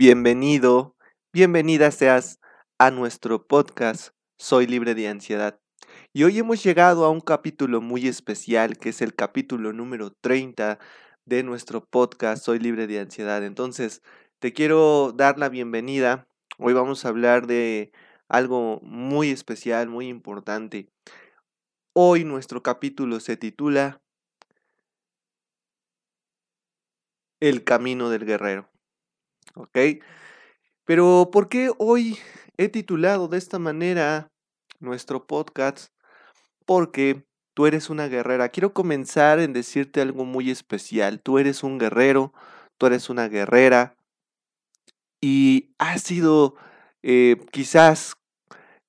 Bienvenido, bienvenida seas a nuestro podcast Soy libre de ansiedad. Y hoy hemos llegado a un capítulo muy especial, que es el capítulo número 30 de nuestro podcast Soy libre de ansiedad. Entonces, te quiero dar la bienvenida. Hoy vamos a hablar de algo muy especial, muy importante. Hoy nuestro capítulo se titula El camino del guerrero. ¿Ok? Pero ¿por qué hoy he titulado de esta manera nuestro podcast? Porque tú eres una guerrera. Quiero comenzar en decirte algo muy especial. Tú eres un guerrero, tú eres una guerrera y has sido eh, quizás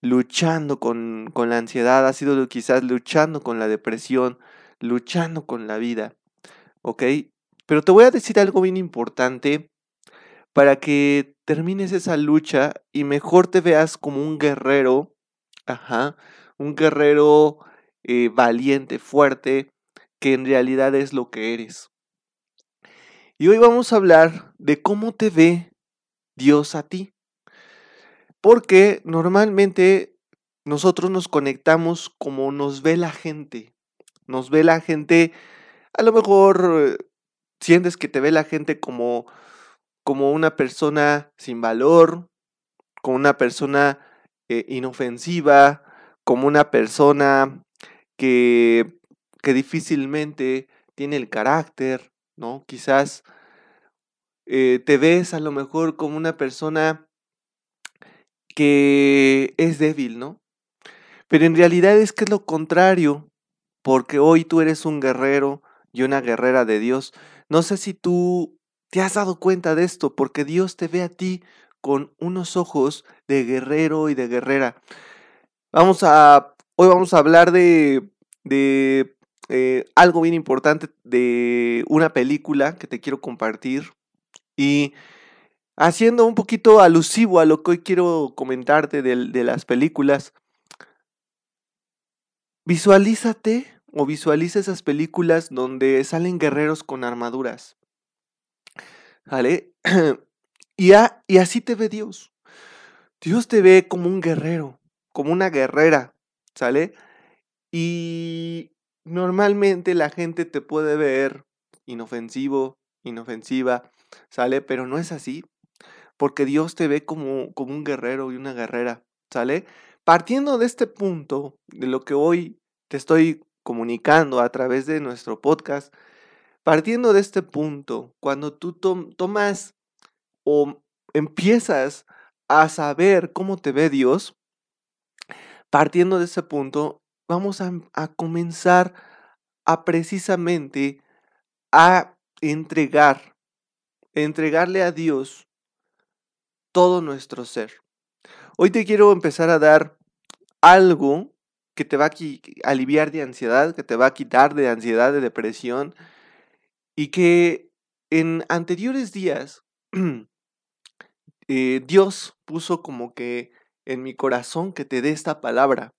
luchando con, con la ansiedad, has sido quizás luchando con la depresión, luchando con la vida, ¿ok? Pero te voy a decir algo bien importante para que termines esa lucha y mejor te veas como un guerrero, ajá, un guerrero eh, valiente, fuerte, que en realidad es lo que eres. Y hoy vamos a hablar de cómo te ve Dios a ti. Porque normalmente nosotros nos conectamos como nos ve la gente. Nos ve la gente, a lo mejor eh, sientes que te ve la gente como como una persona sin valor, como una persona eh, inofensiva, como una persona que, que difícilmente tiene el carácter, ¿no? Quizás eh, te ves a lo mejor como una persona que es débil, ¿no? Pero en realidad es que es lo contrario, porque hoy tú eres un guerrero y una guerrera de Dios. No sé si tú ¿Te has dado cuenta de esto? Porque Dios te ve a ti con unos ojos de guerrero y de guerrera. Vamos a, hoy vamos a hablar de, de eh, algo bien importante, de una película que te quiero compartir y haciendo un poquito alusivo a lo que hoy quiero comentarte de, de las películas. Visualízate o visualiza esas películas donde salen guerreros con armaduras. ¿Vale? y, y así te ve Dios. Dios te ve como un guerrero, como una guerrera, ¿sale? Y normalmente la gente te puede ver inofensivo, inofensiva, ¿sale? Pero no es así, porque Dios te ve como, como un guerrero y una guerrera, ¿sale? Partiendo de este punto, de lo que hoy te estoy comunicando a través de nuestro podcast, Partiendo de este punto, cuando tú tomas o empiezas a saber cómo te ve Dios, partiendo de ese punto, vamos a, a comenzar a precisamente a entregar, entregarle a Dios todo nuestro ser. Hoy te quiero empezar a dar algo que te va a aliviar de ansiedad, que te va a quitar de ansiedad, de depresión, y que en anteriores días eh, Dios puso como que en mi corazón que te dé esta palabra.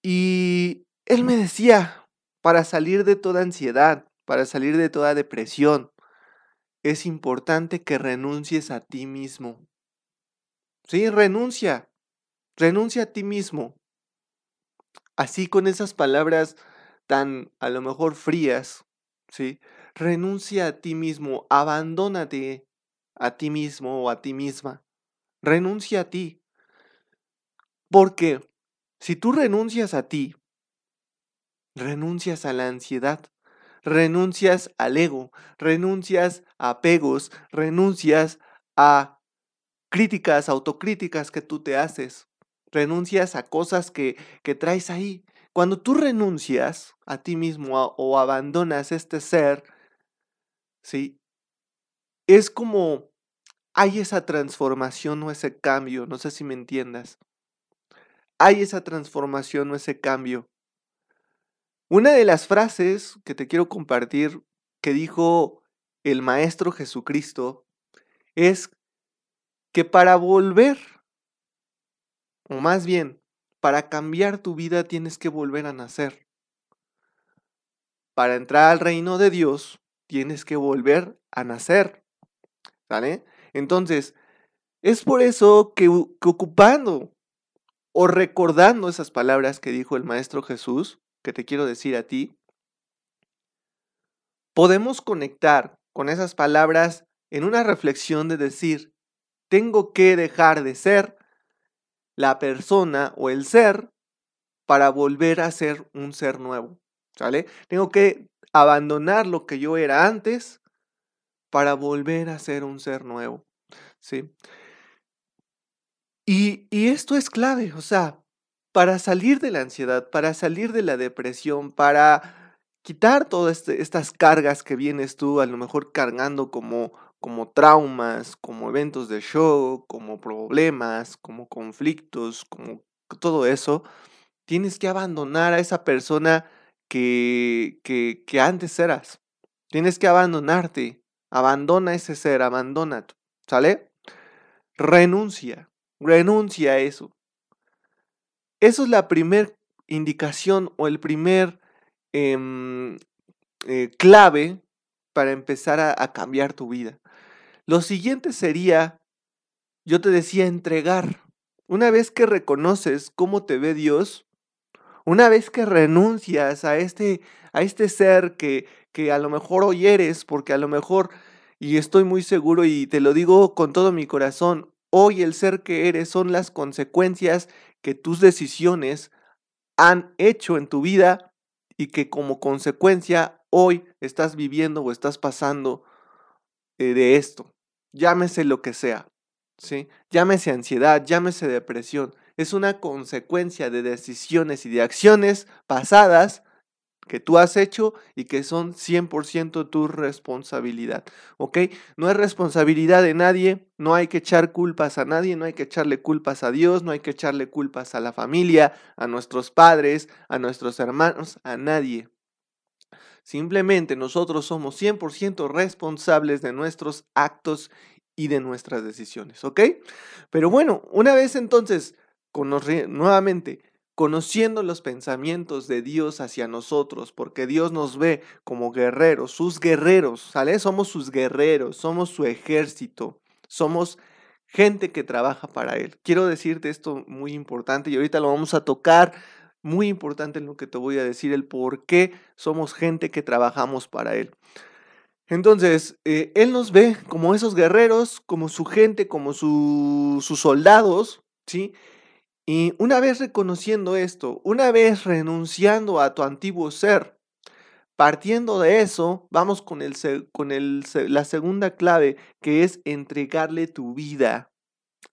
Y Él me decía, para salir de toda ansiedad, para salir de toda depresión, es importante que renuncies a ti mismo. Sí, renuncia, renuncia a ti mismo. Así con esas palabras tan a lo mejor frías, ¿sí? Renuncia a ti mismo, abandónate a ti mismo o a ti misma. Renuncia a ti. Porque si tú renuncias a ti, renuncias a la ansiedad, renuncias al ego, renuncias a apegos, renuncias a críticas, autocríticas que tú te haces, renuncias a cosas que, que traes ahí. Cuando tú renuncias a ti mismo o abandonas este ser, ¿sí? Es como hay esa transformación o ese cambio, no sé si me entiendas. Hay esa transformación o ese cambio. Una de las frases que te quiero compartir que dijo el Maestro Jesucristo es que para volver, o más bien, para cambiar tu vida tienes que volver a nacer. Para entrar al reino de Dios tienes que volver a nacer. ¿Sale? Entonces, es por eso que, ocupando o recordando esas palabras que dijo el Maestro Jesús, que te quiero decir a ti, podemos conectar con esas palabras en una reflexión de decir, tengo que dejar de ser la persona o el ser para volver a ser un ser nuevo, ¿sale? Tengo que abandonar lo que yo era antes para volver a ser un ser nuevo, ¿sí? Y, y esto es clave, o sea, para salir de la ansiedad, para salir de la depresión, para quitar todas este, estas cargas que vienes tú a lo mejor cargando como como traumas, como eventos de show, como problemas, como conflictos, como todo eso, tienes que abandonar a esa persona que, que, que antes eras. Tienes que abandonarte. Abandona ese ser, abandona. ¿Sale? Renuncia. Renuncia a eso. Eso es la primera indicación o el primer em, eh, clave para empezar a cambiar tu vida. Lo siguiente sería, yo te decía, entregar. Una vez que reconoces cómo te ve Dios, una vez que renuncias a este, a este ser que, que a lo mejor hoy eres, porque a lo mejor, y estoy muy seguro y te lo digo con todo mi corazón, hoy el ser que eres son las consecuencias que tus decisiones han hecho en tu vida y que como consecuencia hoy estás viviendo o estás pasando eh, de esto llámese lo que sea, ¿sí? Llámese ansiedad, llámese depresión. Es una consecuencia de decisiones y de acciones pasadas que tú has hecho y que son 100% tu responsabilidad, ¿ok? No es responsabilidad de nadie, no hay que echar culpas a nadie, no hay que echarle culpas a Dios, no hay que echarle culpas a la familia, a nuestros padres, a nuestros hermanos, a nadie. Simplemente nosotros somos 100% responsables de nuestros actos y de nuestras decisiones, ¿ok? Pero bueno, una vez entonces, nuevamente, conociendo los pensamientos de Dios hacia nosotros, porque Dios nos ve como guerreros, sus guerreros, ¿sale? Somos sus guerreros, somos su ejército, somos gente que trabaja para Él. Quiero decirte esto muy importante y ahorita lo vamos a tocar muy importante en lo que te voy a decir, el por qué somos gente que trabajamos para Él. Entonces, eh, Él nos ve como esos guerreros, como su gente, como sus soldados, ¿sí? Y una vez reconociendo esto, una vez renunciando a tu antiguo ser, partiendo de eso, vamos con, el, con el, la segunda clave, que es entregarle tu vida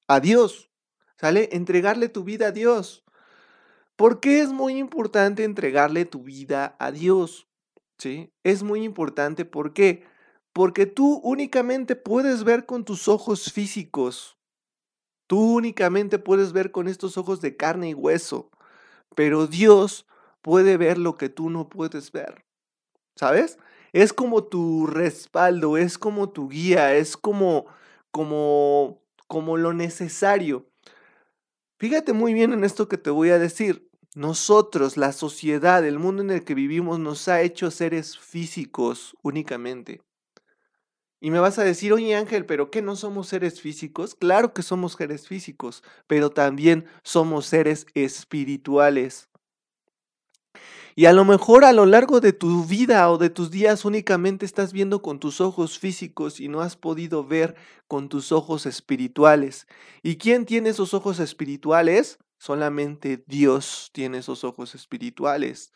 a Dios. ¿Sale? Entregarle tu vida a Dios. ¿Por qué es muy importante entregarle tu vida a Dios? ¿Sí? Es muy importante, ¿por qué? Porque tú únicamente puedes ver con tus ojos físicos. Tú únicamente puedes ver con estos ojos de carne y hueso. Pero Dios puede ver lo que tú no puedes ver. ¿Sabes? Es como tu respaldo, es como tu guía, es como como como lo necesario. Fíjate muy bien en esto que te voy a decir. Nosotros, la sociedad, el mundo en el que vivimos nos ha hecho seres físicos únicamente. Y me vas a decir, oye Ángel, ¿pero qué no somos seres físicos? Claro que somos seres físicos, pero también somos seres espirituales. Y a lo mejor a lo largo de tu vida o de tus días únicamente estás viendo con tus ojos físicos y no has podido ver con tus ojos espirituales. ¿Y quién tiene esos ojos espirituales? Solamente Dios tiene esos ojos espirituales.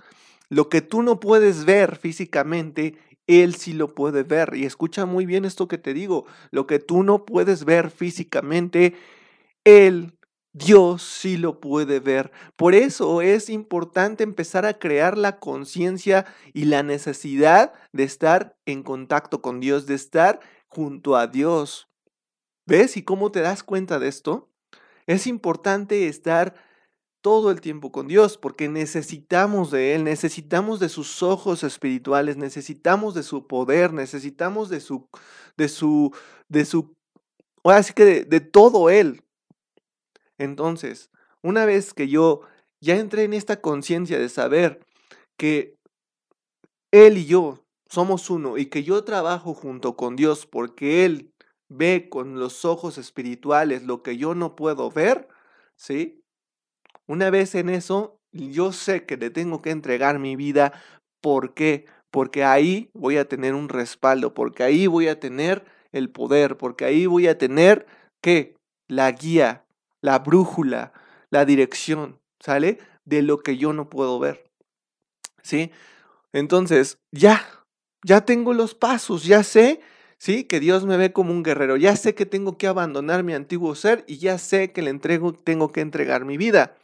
Lo que tú no puedes ver físicamente, Él sí lo puede ver. Y escucha muy bien esto que te digo. Lo que tú no puedes ver físicamente, Él, Dios sí lo puede ver. Por eso es importante empezar a crear la conciencia y la necesidad de estar en contacto con Dios, de estar junto a Dios. ¿Ves? ¿Y cómo te das cuenta de esto? Es importante estar todo el tiempo con Dios porque necesitamos de Él, necesitamos de sus ojos espirituales, necesitamos de su poder, necesitamos de su, de su, de su, ahora sí que de, de todo Él. Entonces, una vez que yo ya entré en esta conciencia de saber que Él y yo somos uno y que yo trabajo junto con Dios porque Él ve con los ojos espirituales lo que yo no puedo ver, ¿sí? Una vez en eso, yo sé que le tengo que entregar mi vida. ¿Por qué? Porque ahí voy a tener un respaldo, porque ahí voy a tener el poder, porque ahí voy a tener, ¿qué? La guía, la brújula, la dirección, ¿sale? De lo que yo no puedo ver. ¿Sí? Entonces, ya, ya tengo los pasos, ya sé, ¿sí? Que Dios me ve como un guerrero, ya sé que tengo que abandonar mi antiguo ser y ya sé que le entrego, tengo que entregar mi vida.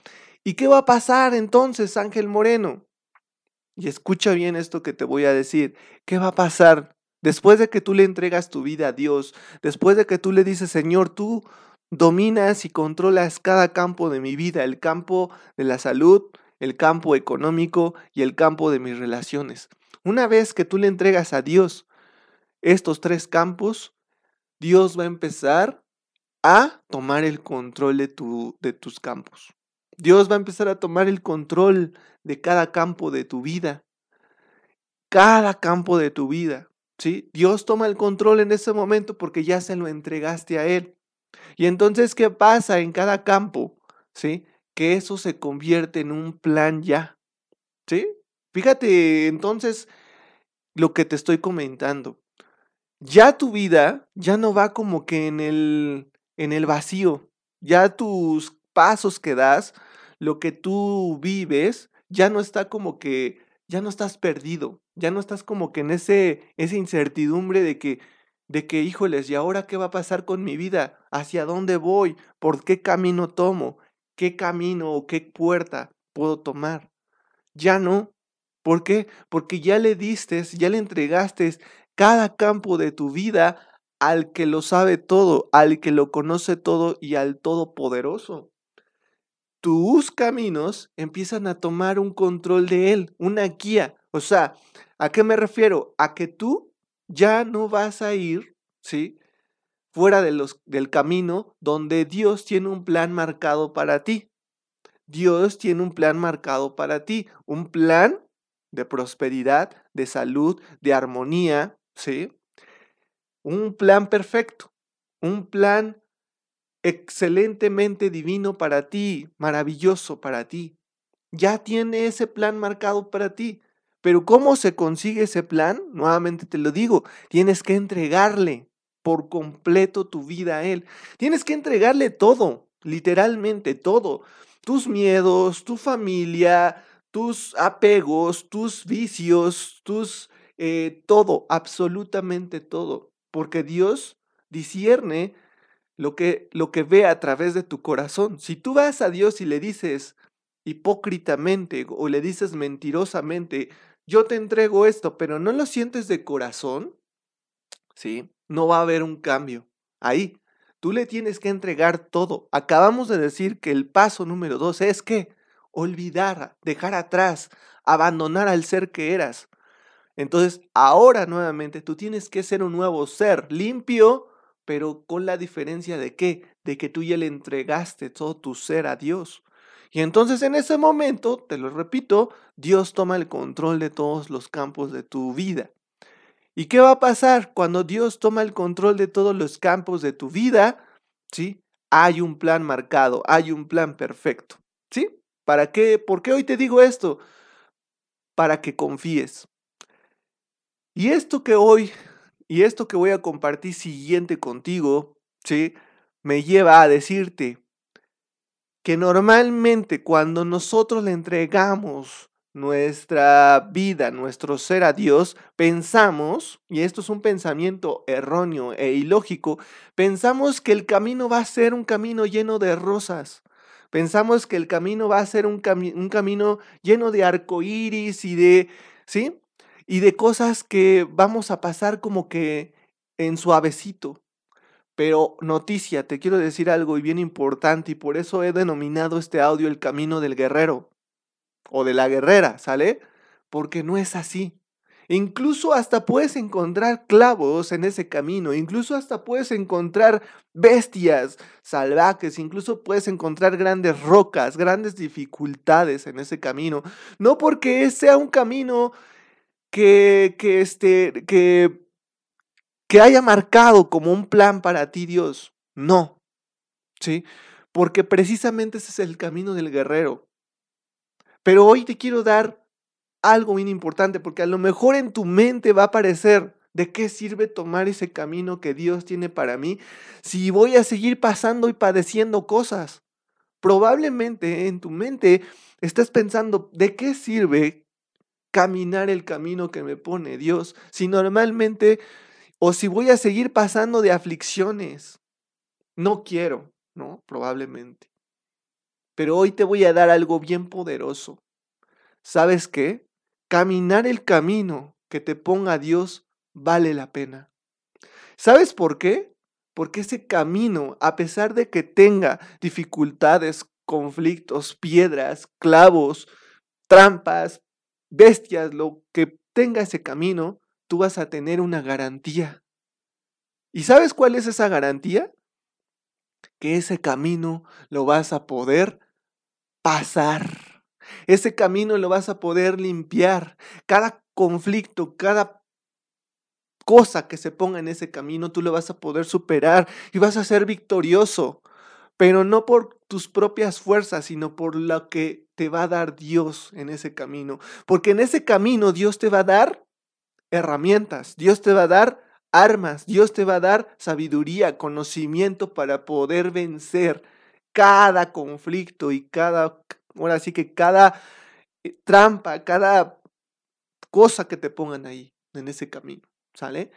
¿Y qué va a pasar entonces, Ángel Moreno? Y escucha bien esto que te voy a decir. ¿Qué va a pasar después de que tú le entregas tu vida a Dios? Después de que tú le dices, Señor, tú dominas y controlas cada campo de mi vida, el campo de la salud, el campo económico y el campo de mis relaciones. Una vez que tú le entregas a Dios estos tres campos, Dios va a empezar a tomar el control de, tu, de tus campos. Dios va a empezar a tomar el control de cada campo de tu vida. Cada campo de tu vida. ¿sí? Dios toma el control en ese momento porque ya se lo entregaste a Él. Y entonces, ¿qué pasa en cada campo? ¿Sí? Que eso se convierte en un plan ya. ¿Sí? Fíjate entonces lo que te estoy comentando. Ya tu vida ya no va como que en el, en el vacío. Ya tus pasos que das, lo que tú vives, ya no está como que, ya no estás perdido, ya no estás como que en ese, esa incertidumbre de que, de que, híjoles, ¿y ahora qué va a pasar con mi vida? ¿Hacia dónde voy? ¿Por qué camino tomo? ¿Qué camino o qué puerta puedo tomar? Ya no. ¿Por qué? Porque ya le diste, ya le entregaste cada campo de tu vida al que lo sabe todo, al que lo conoce todo y al Todopoderoso. Tus caminos empiezan a tomar un control de él, una guía. O sea, ¿a qué me refiero? A que tú ya no vas a ir, ¿sí? Fuera del camino donde Dios tiene un plan marcado para ti. Dios tiene un plan marcado para ti, un plan de prosperidad, de salud, de armonía, ¿sí? Un plan perfecto, un plan excelentemente divino para ti, maravilloso para ti. Ya tiene ese plan marcado para ti. Pero ¿cómo se consigue ese plan? Nuevamente te lo digo, tienes que entregarle por completo tu vida a Él. Tienes que entregarle todo, literalmente todo. Tus miedos, tu familia, tus apegos, tus vicios, tus... Eh, todo, absolutamente todo. Porque Dios discierne lo que, lo que ve a través de tu corazón. Si tú vas a Dios y le dices hipócritamente o le dices mentirosamente, yo te entrego esto, pero no lo sientes de corazón, ¿sí? No va a haber un cambio. Ahí, tú le tienes que entregar todo. Acabamos de decir que el paso número dos es que olvidar, dejar atrás, abandonar al ser que eras. Entonces, ahora nuevamente tú tienes que ser un nuevo ser, limpio, pero con la diferencia de qué? De que tú ya le entregaste todo tu ser a Dios. Y entonces en ese momento, te lo repito, Dios toma el control de todos los campos de tu vida. ¿Y qué va a pasar cuando Dios toma el control de todos los campos de tu vida? ¿Sí? Hay un plan marcado, hay un plan perfecto. ¿Sí? ¿Para qué? ¿Por qué hoy te digo esto? Para que confíes. Y esto que hoy y esto que voy a compartir siguiente contigo, ¿sí? Me lleva a decirte que normalmente cuando nosotros le entregamos nuestra vida, nuestro ser a Dios, pensamos, y esto es un pensamiento erróneo e ilógico, pensamos que el camino va a ser un camino lleno de rosas. Pensamos que el camino va a ser un, un camino lleno de arcoíris y de, ¿sí? Y de cosas que vamos a pasar como que en suavecito. Pero noticia, te quiero decir algo y bien importante y por eso he denominado este audio el camino del guerrero o de la guerrera, ¿sale? Porque no es así. Incluso hasta puedes encontrar clavos en ese camino, incluso hasta puedes encontrar bestias salvajes, incluso puedes encontrar grandes rocas, grandes dificultades en ese camino. No porque sea un camino que, que, este, que, que haya marcado como un plan para ti Dios, no, ¿sí? Porque precisamente ese es el camino del guerrero. Pero hoy te quiero dar algo bien importante, porque a lo mejor en tu mente va a aparecer de qué sirve tomar ese camino que Dios tiene para mí si voy a seguir pasando y padeciendo cosas. Probablemente en tu mente estás pensando, ¿de qué sirve caminar el camino que me pone Dios si normalmente o si voy a seguir pasando de aflicciones? No quiero, ¿no? Probablemente. Pero hoy te voy a dar algo bien poderoso. ¿Sabes qué? Caminar el camino que te ponga Dios vale la pena. ¿Sabes por qué? Porque ese camino, a pesar de que tenga dificultades, conflictos, piedras, clavos, trampas, bestias, lo que tenga ese camino, tú vas a tener una garantía. ¿Y sabes cuál es esa garantía? Que ese camino lo vas a poder pasar. Ese camino lo vas a poder limpiar. Cada conflicto, cada cosa que se ponga en ese camino, tú lo vas a poder superar y vas a ser victorioso. Pero no por tus propias fuerzas, sino por lo que te va a dar Dios en ese camino. Porque en ese camino Dios te va a dar herramientas, Dios te va a dar armas, Dios te va a dar sabiduría, conocimiento para poder vencer cada conflicto y cada Ahora sí que cada eh, trampa, cada cosa que te pongan ahí, en ese camino, ¿sale?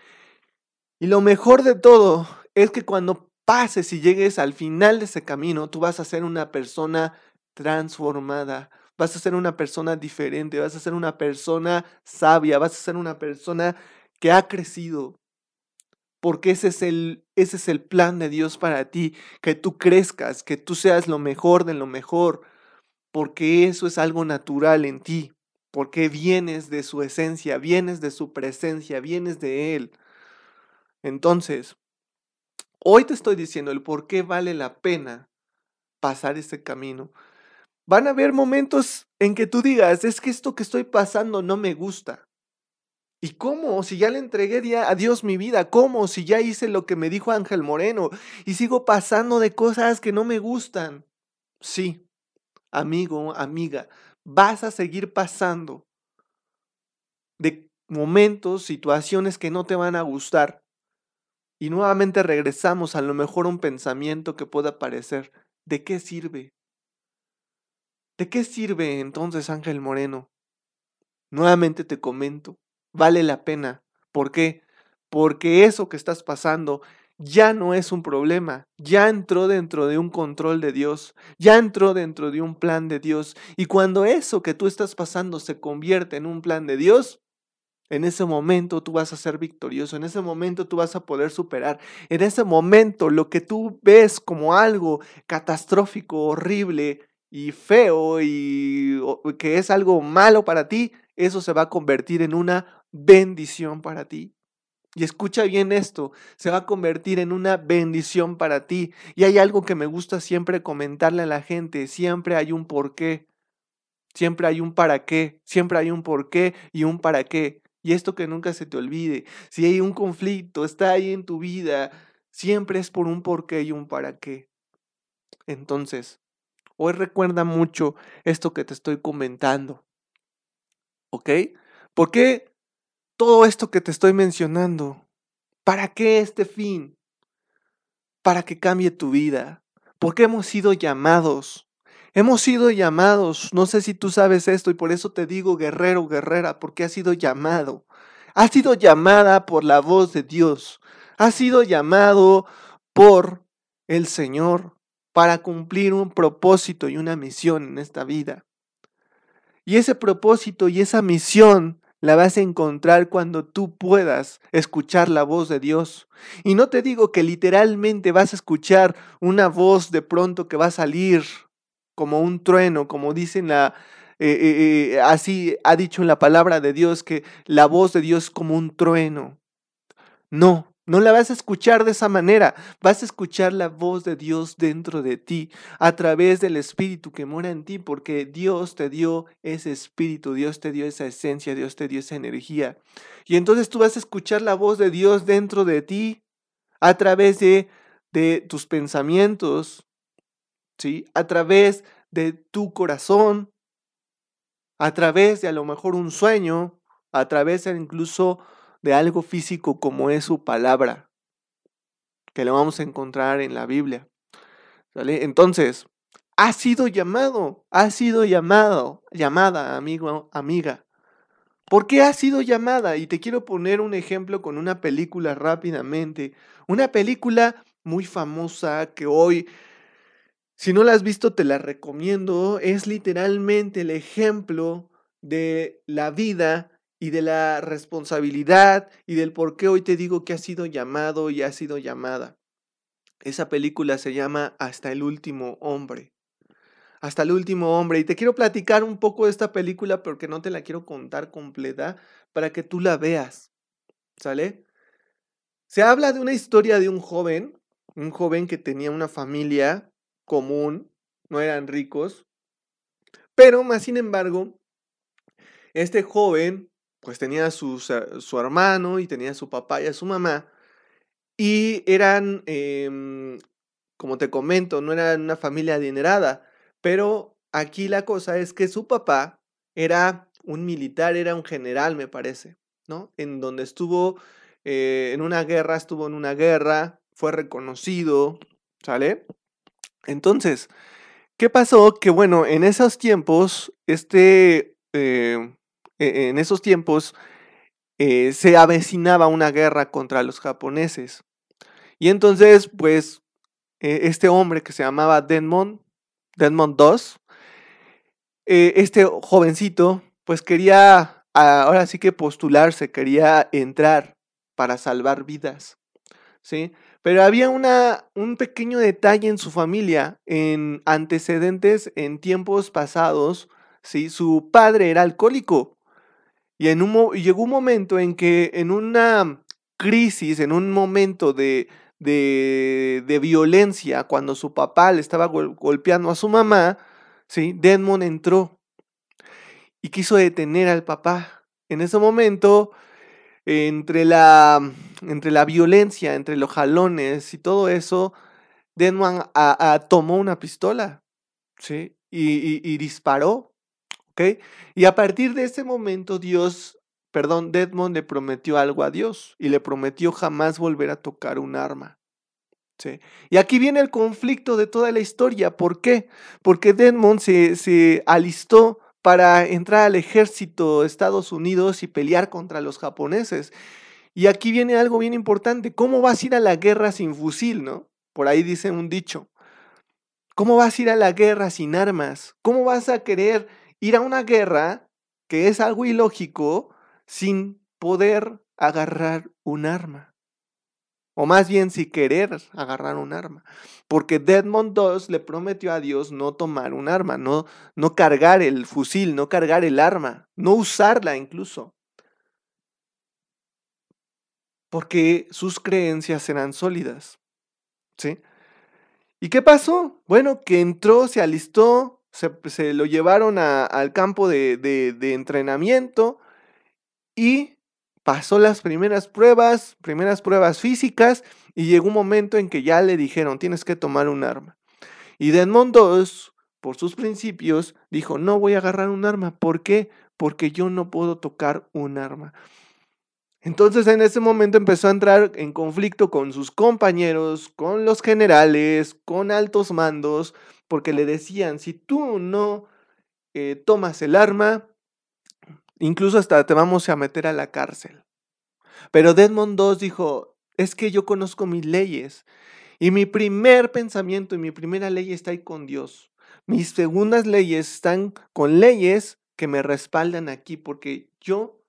Y lo mejor de todo es que cuando pases y llegues al final de ese camino, tú vas a ser una persona transformada, vas a ser una persona diferente, vas a ser una persona sabia, vas a ser una persona que ha crecido. Porque ese es el, ese es el plan de Dios para ti, que tú crezcas, que tú seas lo mejor de lo mejor, porque eso es algo natural en ti, porque vienes de su esencia, vienes de su presencia, vienes de Él. Entonces, hoy te estoy diciendo el por qué vale la pena pasar este camino. Van a haber momentos en que tú digas, es que esto que estoy pasando no me gusta. ¿Y cómo? Si ya le entregué a Dios mi vida, ¿cómo? Si ya hice lo que me dijo Ángel Moreno y sigo pasando de cosas que no me gustan. Sí, amigo, amiga, vas a seguir pasando de momentos, situaciones que no te van a gustar. Y nuevamente regresamos a lo mejor un pensamiento que pueda parecer, ¿de qué sirve? ¿De qué sirve entonces Ángel Moreno? Nuevamente te comento, vale la pena. ¿Por qué? Porque eso que estás pasando ya no es un problema, ya entró dentro de un control de Dios, ya entró dentro de un plan de Dios. Y cuando eso que tú estás pasando se convierte en un plan de Dios, en ese momento tú vas a ser victorioso, en ese momento tú vas a poder superar, en ese momento lo que tú ves como algo catastrófico, horrible y feo y que es algo malo para ti, eso se va a convertir en una bendición para ti. Y escucha bien esto, se va a convertir en una bendición para ti. Y hay algo que me gusta siempre comentarle a la gente, siempre hay un por qué, siempre hay un para qué, siempre hay un por qué y un para qué. Y esto que nunca se te olvide, si hay un conflicto, está ahí en tu vida, siempre es por un por qué y un para qué. Entonces, hoy recuerda mucho esto que te estoy comentando. ¿Ok? ¿Por qué todo esto que te estoy mencionando, ¿para qué este fin? Para que cambie tu vida. Porque hemos sido llamados. Hemos sido llamados. No sé si tú sabes esto y por eso te digo guerrero, guerrera, porque has sido llamado. Has sido llamada por la voz de Dios. Has sido llamado por el Señor para cumplir un propósito y una misión en esta vida. Y ese propósito y esa misión la vas a encontrar cuando tú puedas escuchar la voz de Dios. Y no te digo que literalmente vas a escuchar una voz de pronto que va a salir como un trueno, como dicen la, eh, eh, eh, así ha dicho en la palabra de Dios que la voz de Dios es como un trueno. No, no la vas a escuchar de esa manera, vas a escuchar la voz de Dios dentro de ti, a través del Espíritu que mora en ti, porque Dios te dio ese Espíritu, Dios te dio esa esencia, Dios te dio esa energía. Y entonces tú vas a escuchar la voz de Dios dentro de ti, a través de, de tus pensamientos, ¿sí? a través de tu corazón, a través de a lo mejor un sueño, a través de incluso de algo físico como es su palabra, que lo vamos a encontrar en la Biblia. Entonces, ha sido llamado, ha sido llamado, llamada, amigo, amiga. ¿Por qué ha sido llamada? Y te quiero poner un ejemplo con una película rápidamente. Una película muy famosa que hoy, si no la has visto, te la recomiendo. Es literalmente el ejemplo de la vida y de la responsabilidad y del por qué hoy te digo que has sido llamado y has sido llamada. Esa película se llama Hasta el último hombre. Hasta el último hombre. Y te quiero platicar un poco de esta película porque no te la quiero contar completa para que tú la veas. ¿Sale? Se habla de una historia de un joven, un joven que tenía una familia común, no eran ricos, pero más sin embargo, este joven pues tenía su, su hermano y tenía su papá y a su mamá. Y eran, em, como te comento, no eran una familia adinerada, pero aquí la cosa es que su papá era un militar, era un general, me parece, ¿no? En donde estuvo eh, en una guerra, estuvo en una guerra, fue reconocido, ¿sale? Entonces, ¿qué pasó? Que bueno, en esos tiempos, este eh, e-, en esos tiempos eh, se avecinaba una guerra contra los japoneses. Y entonces, pues, e-, este hombre que se llamaba Denmond, Denmond II, eh, este jovencito, pues quería, ahora sí que postularse, quería entrar para salvar vidas, ¿sí? Pero había una, un pequeño detalle en su familia, en antecedentes, en tiempos pasados, ¿sí? Su padre era alcohólico y, en un, llegó un momento en que en una crisis, en un momento de, de, violencia, cuando su papá le estaba golpeando a su mamá, ¿sí? Desmond entró y quiso detener al papá. En ese momento, entre la, entre la violencia, entre los jalones y todo eso, Desmond tomó una pistola ¿sí? y disparó y a partir de ese momento Dios, perdón, Desmond le prometió algo a Dios y le prometió jamás volver a tocar un arma. ¿sí? Y aquí viene el conflicto de toda la historia. ¿Por qué? Porque Desmond se, se alistó para entrar al ejército de Estados Unidos y pelear contra los japoneses. Y aquí viene algo bien importante. ¿Cómo vas a ir a la guerra sin fusil, no? Por ahí dice un dicho. ¿Cómo vas a ir a la guerra sin armas? ¿Cómo vas a querer ir a una guerra que es algo ilógico sin poder agarrar un arma. O más bien si querer agarrar un arma. Porque Desmond II le prometió a Dios no tomar un arma, no, no cargar el fusil, no cargar el arma, no usarla incluso. Porque sus creencias eran sólidas. ¿Sí? ¿Y qué pasó? Bueno, que entró, se alistó, se, lo llevaron al campo de, entrenamiento y pasó las primeras pruebas, primeras pruebas físicas y llegó un momento en que ya le dijeron tienes que tomar un arma. Y Desmond II, por sus principios, dijo no voy a agarrar un arma. ¿Por qué? Porque yo no puedo tocar un arma. Entonces en ese momento empezó a entrar en conflicto con sus compañeros, con los generales, con altos mandos, porque le decían, si tú no eh, tomas el arma, incluso hasta te vamos a meter a la cárcel. Pero Desmond II dijo, es que yo conozco mis leyes y mi primer pensamiento y mi primera ley está ahí con Dios. Mis segundas leyes están con leyes que me respaldan aquí porque yo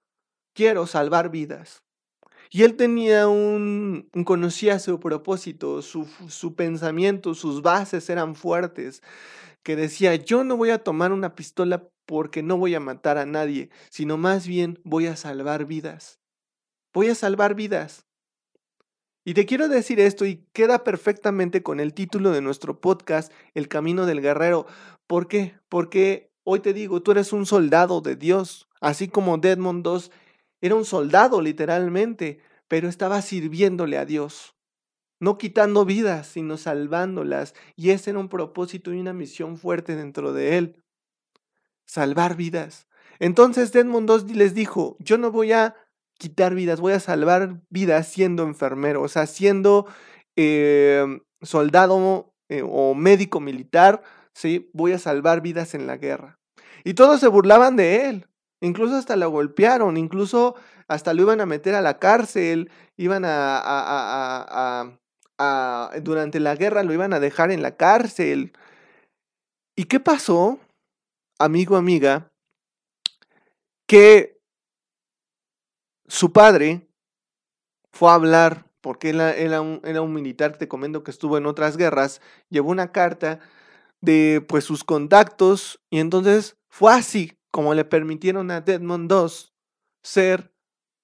quiero salvar vidas. Y él tenía un, conocía su propósito, su, su pensamiento, sus bases eran fuertes, que decía, yo no voy a tomar una pistola porque no voy a matar a nadie, sino más bien voy a salvar vidas. Voy a salvar vidas. Y te quiero decir esto y queda perfectamente con el título de nuestro podcast, El Camino del Guerrero. ¿Por qué? Porque hoy te digo, tú eres un soldado de Dios, así como Desmond II era un soldado literalmente, pero estaba sirviéndole a Dios. No quitando vidas, sino salvándolas. Y ese era un propósito y una misión fuerte dentro de él. Salvar vidas. Entonces Desmond II les dijo, yo no voy a quitar vidas, voy a salvar vidas siendo enfermero, o sea, siendo em, soldado eh, o médico militar, ¿sí? Voy a salvar vidas en la guerra. Y todos se burlaban de él, incluso hasta lo golpearon, incluso hasta lo iban a meter a la cárcel, iban a, durante la guerra lo iban a dejar en la cárcel. ¿Y qué pasó, amigo, amiga? Que su padre fue a hablar, porque él era, un, era un militar, te comento que estuvo en otras guerras, llevó una carta de pues sus contactos y entonces fue así como le permitieron a Desmond II ser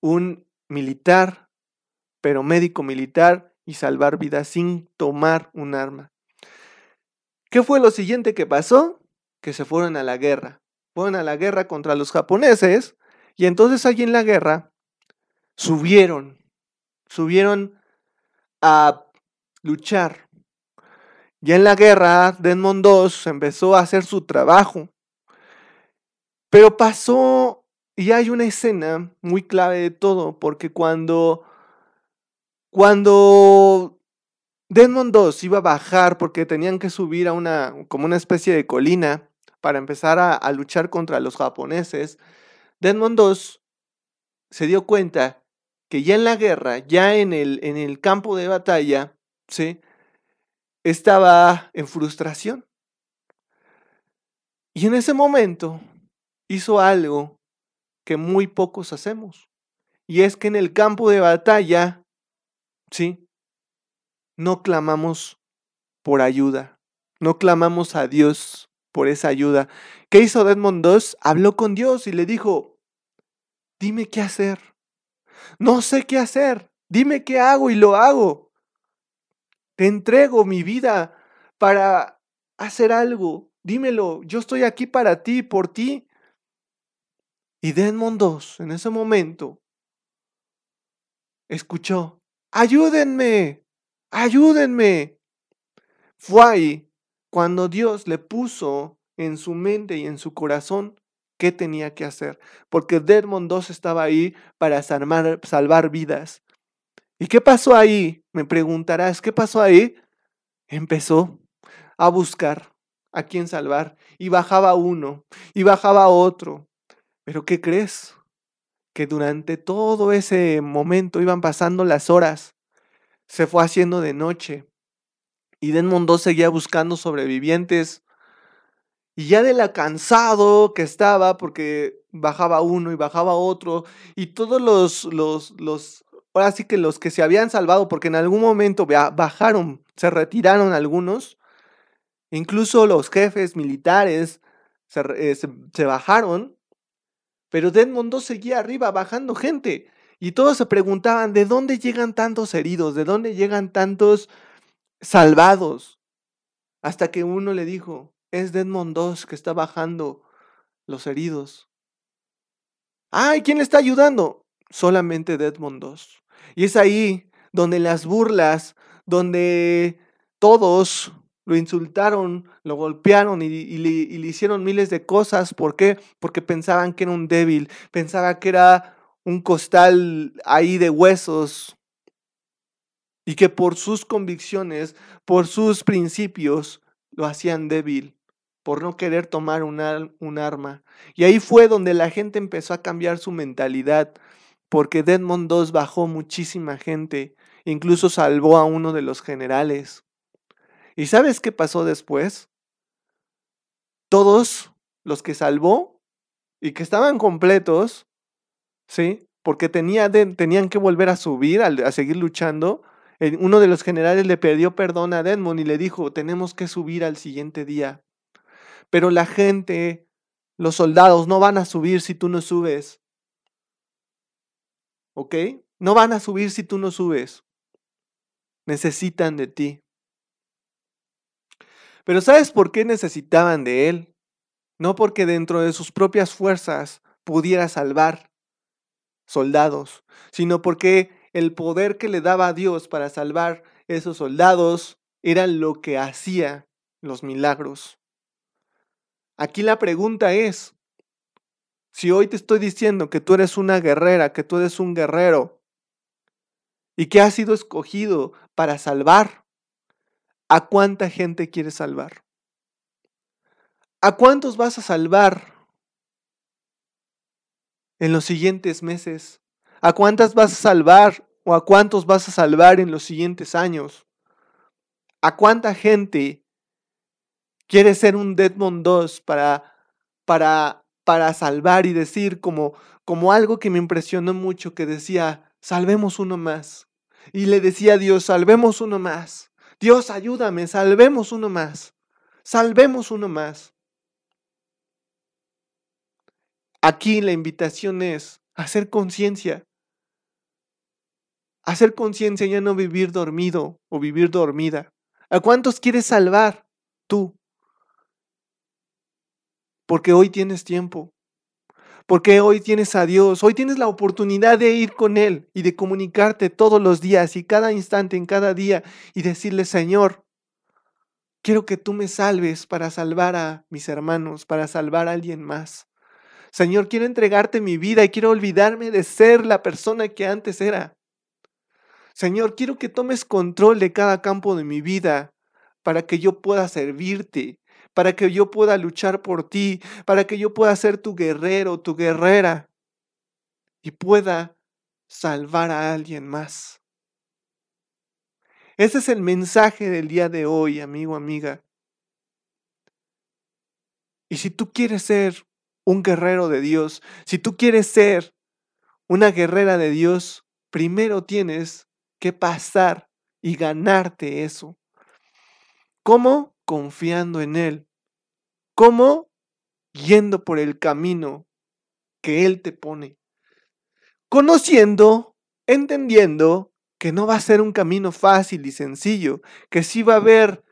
un militar, pero médico militar y salvar vidas sin tomar un arma. ¿Qué fue lo siguiente que pasó? Que se fueron a la guerra. Fueron a la guerra contra los japoneses y entonces allí en la guerra subieron, subieron a luchar. Ya en la guerra, Desmond II empezó a hacer su trabajo. Pero pasó, y hay una escena muy clave de todo, porque cuando, cuando Desmond II iba a bajar, porque tenían que subir a una, como una especie de colina, para empezar a, luchar contra los japoneses, Desmond II se dio cuenta que ya en la guerra, ya en el, en el campo de batalla, ¿sí? estaba en frustración. Y en ese momento hizo algo que muy pocos hacemos. Y es que en el campo de batalla, ¿sí? No clamamos por ayuda. No clamamos a Dios por esa ayuda. ¿Qué hizo Desmond II? Habló con Dios y le dijo, dime qué hacer. No sé qué hacer. Dime qué hago y lo hago. Te entrego mi vida para hacer algo. Dímelo, yo estoy aquí para ti, por ti. Y Desmond II, en ese momento, escuchó, ayúdenme, ayúdenme. Fue ahí cuando Dios le puso en su mente y en su corazón qué tenía que hacer, porque Desmond II estaba ahí para salvar, salvar vidas. ¿Y qué pasó ahí? Me preguntarás, ¿qué pasó ahí? Empezó a buscar a quién salvar y bajaba uno y bajaba otro. Pero ¿qué crees? Que durante todo ese momento iban pasando las horas, se fue haciendo de noche y Desmond II seguía buscando sobrevivientes y ya de la cansado que estaba, porque bajaba uno y bajaba otro, y todos los, los, los, ahora sí que los que se habían salvado, porque en algún momento bajaron, se retiraron algunos, incluso los jefes militares se, eh, se, bajaron, pero Desmond II seguía arriba bajando gente. Y todos se preguntaban, ¿de dónde llegan tantos heridos? ¿De dónde llegan tantos salvados? Hasta que uno le dijo, es Desmond II que está bajando los heridos. ¡Ay! ¿Quién le está ayudando? Solamente Desmond II. Y es ahí donde las burlas, donde todos lo insultaron, lo golpearon y, le, hicieron miles de cosas. ¿Por qué? Porque pensaban que era un débil, pensaban que era un costal ahí de huesos. Y que por sus convicciones, por sus principios, lo hacían débil por no querer tomar un, un, arma. Y ahí fue donde la gente empezó a cambiar su mentalidad, porque Desmond II bajó muchísima gente, incluso salvó a uno de los generales. ¿Y sabes qué pasó después? Todos los que salvó y que estaban completos, ¿sí? porque tenía tenían que volver a subir, a, seguir luchando. uno de los generales le pidió perdón a Desmond y le dijo, tenemos que subir al siguiente día. Pero la gente, los soldados, no van a subir si tú no subes. ¿Ok? No van a subir si tú no subes. Necesitan de ti. Pero ¿sabes por qué necesitaban de él? No porque dentro de sus propias fuerzas pudiera salvar soldados, sino porque el poder que le daba a Dios para salvar esos soldados era lo que hacía los milagros. Aquí la pregunta es, si hoy te estoy diciendo que tú eres una guerrera, que tú eres un guerrero, y que has sido escogido para salvar, ¿a cuánta gente quieres salvar? ¿A cuántos vas a salvar en los siguientes meses? ¿A cuántas vas a salvar o a cuántos vas a salvar en los siguientes años? ¿A cuánta gente quiere ser un Deadmond 2 para, para, para salvar y decir como, como algo que me impresionó mucho que decía, salvemos uno más? Y le decía a Dios, salvemos uno más. Dios, ayúdame, salvemos uno más. Salvemos uno más. Aquí la invitación es hacer conciencia. Hacer conciencia ya no vivir dormido o vivir dormida. ¿A cuántos quieres salvar tú? Porque hoy tienes tiempo. Porque hoy tienes a Dios. Hoy tienes la oportunidad de ir con Él y de comunicarte todos los días y cada instante en cada día y decirle, Señor, quiero que tú me salves para salvar a mis hermanos, para salvar a alguien más. Señor, quiero entregarte mi vida y quiero olvidarme de ser la persona que antes era. Señor, quiero que tomes control de cada campo de mi vida para que yo pueda servirte, para que yo pueda luchar por ti, para que yo pueda ser tu guerrero, tu guerrera y pueda salvar a alguien más. Ese es el mensaje del día de hoy, amigo, amiga. Y si tú quieres ser un guerrero de Dios, si tú quieres ser una guerrera de Dios, primero tienes que pasar y ganarte eso. ¿Cómo? Confiando en Él. ¿Cómo? Yendo por el camino que Él te pone. Conociendo, entendiendo que no va a ser un camino fácil y sencillo, que sí va a haber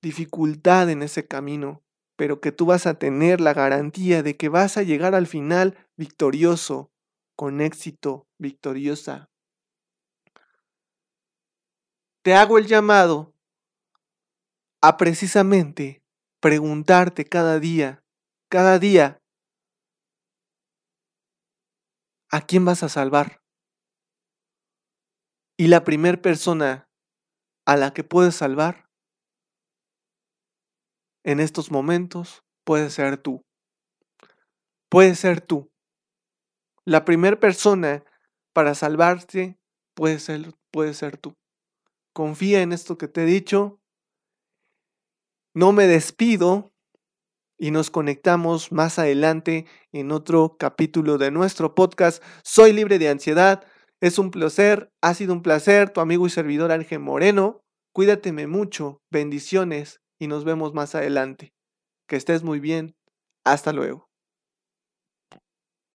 dificultad en ese camino, pero que tú vas a tener la garantía de que vas a llegar al final victorioso, con éxito, victoriosa. Te hago el llamado a precisamente preguntarte cada día, cada día, ¿a quién vas a salvar? Y la primera persona a la que puedes salvar en estos momentos puede ser tú. Puede ser tú. La primera persona para salvarte puede ser, puede ser tú. Confía en esto que te he dicho. No me despido y nos conectamos más adelante en otro capítulo de nuestro podcast. Soy libre de ansiedad. Es un placer, ha sido un placer, tu amigo y servidor Ángel Moreno. Cuídateme mucho. Bendiciones y nos vemos más adelante. Que estés muy bien. Hasta luego.